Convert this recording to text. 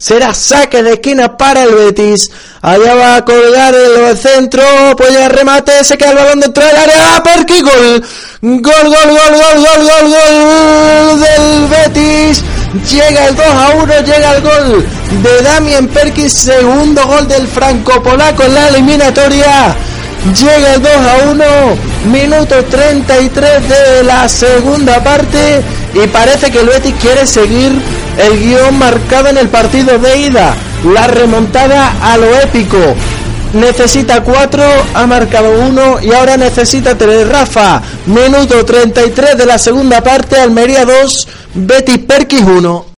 Será saque de esquina para el Betis. Allá va a colgar el centro. Puede remate. Se queda el balón dentro del área. Perky gol. Gol, gol, gol, gol, gol, gol, gol del Betis. Llega el 2 a 1, llega el gol de Damien Perkins, segundo gol del franco-polaco en la eliminatoria. Llega el 2 a 1, minuto 33 de la segunda parte y parece que el Betis quiere seguir el guion marcado en el partido de ida. La remontada a lo épico. Necesita 4, ha marcado 1 y ahora necesita 3. Rafa, minuto 33 de la segunda parte, Almería 2, Betis Perkis 1.